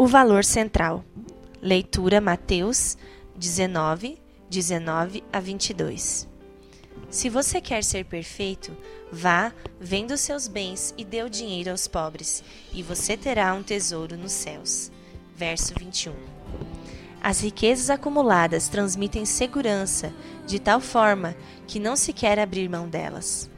O valor central. Leitura Mateus 19, 19 a 22. Se você quer ser perfeito, vá, venda os seus bens e dê o dinheiro aos pobres, e você terá um tesouro nos céus. Verso 21. As riquezas acumuladas transmitem segurança, de tal forma que não se quer abrir mão delas.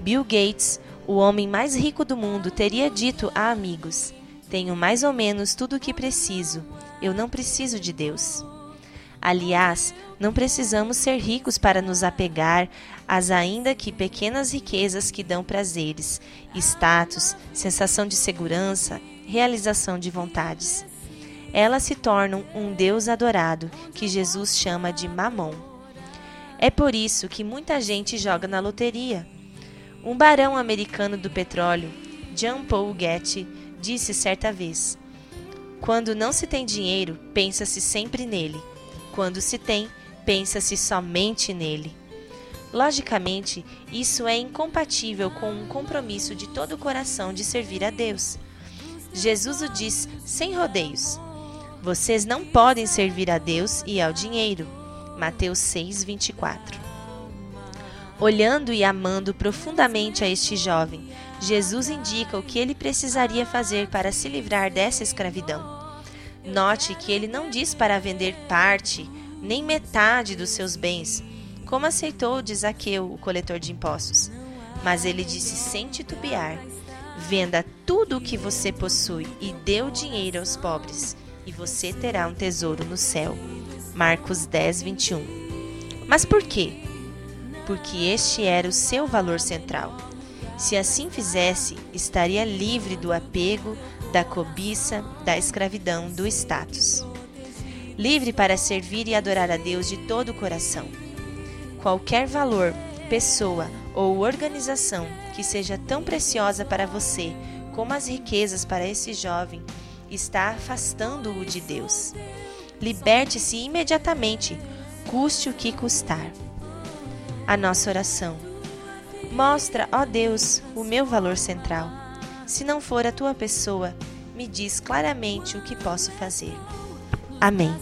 Bill Gates, o homem mais rico do mundo, teria dito a amigos: Tenho mais ou menos tudo o que preciso, eu não preciso de Deus. Aliás, não precisamos ser ricos para nos apegar às ainda que pequenas riquezas que dão prazeres, status, sensação de segurança, realização de vontades. Elas se tornam um Deus adorado, que Jesus chama de Mamon. É por isso que muita gente joga na loteria. Um barão americano do petróleo, John Paul Getty, disse certa vez: Quando não se tem dinheiro, pensa-se sempre nele. Quando se tem, pensa-se somente nele. Logicamente, isso é incompatível com um compromisso de todo o coração de servir a Deus. Jesus o diz sem rodeios: Vocês não podem servir a Deus e ao dinheiro. Mateus 6, 24. Olhando e amando profundamente a este jovem, Jesus indica o que ele precisaria fazer para se livrar dessa escravidão. Note que ele não diz para vender parte, nem metade dos seus bens, como aceitou de Zaqueu, o coletor de impostos. Mas ele disse sem titubear: Venda tudo o que você possui e dê o dinheiro aos pobres, e você terá um tesouro no céu. Marcos 10, 21. Mas por quê? Porque este era o seu valor central. Se assim fizesse, estaria livre do apego, da cobiça, da escravidão, do status. Livre para servir e adorar a Deus de todo o coração. Qualquer valor, pessoa ou organização que seja tão preciosa para você como as riquezas para esse jovem está afastando-o de Deus. Liberte-se imediatamente, custe o que custar. A nossa oração. Mostra, ó Deus, o meu valor central. Se não for a tua pessoa, me diz claramente o que posso fazer. Amém.